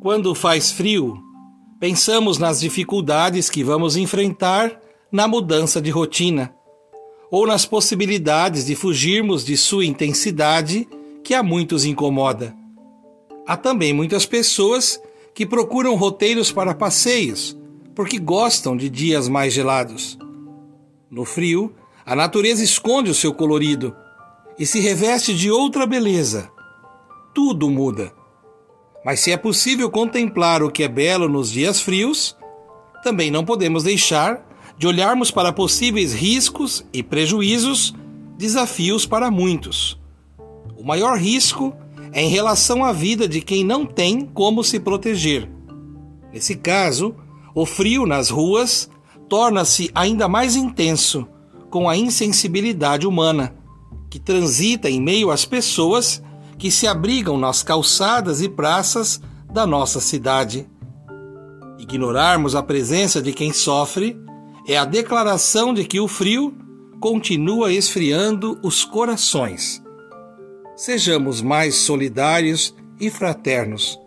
Quando faz frio, pensamos nas dificuldades que vamos enfrentar na mudança de rotina, ou nas possibilidades de fugirmos de sua intensidade que a muitos incomoda. Há também muitas pessoas que procuram roteiros para passeios, porque gostam de dias mais gelados. No frio, a natureza esconde o seu colorido e se reveste de outra beleza. Tudo muda. Mas se é possível contemplar o que é belo nos dias frios, também não podemos deixar de olharmos para possíveis riscos e prejuízos, desafios para muitos. O maior risco é em relação à vida de quem não tem como se proteger. Nesse caso, o frio nas ruas torna-se ainda mais intenso com a insensibilidade humana, que transita em meio às pessoas que se abrigam nas calçadas e praças da nossa cidade. Ignorarmos a presença de quem sofre é a declaração de que o frio continua esfriando os corações. Sejamos mais solidários e fraternos.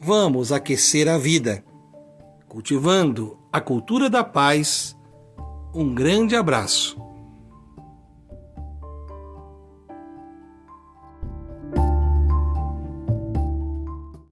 Vamos aquecer a vida, cultivando a cultura da paz. Um grande abraço.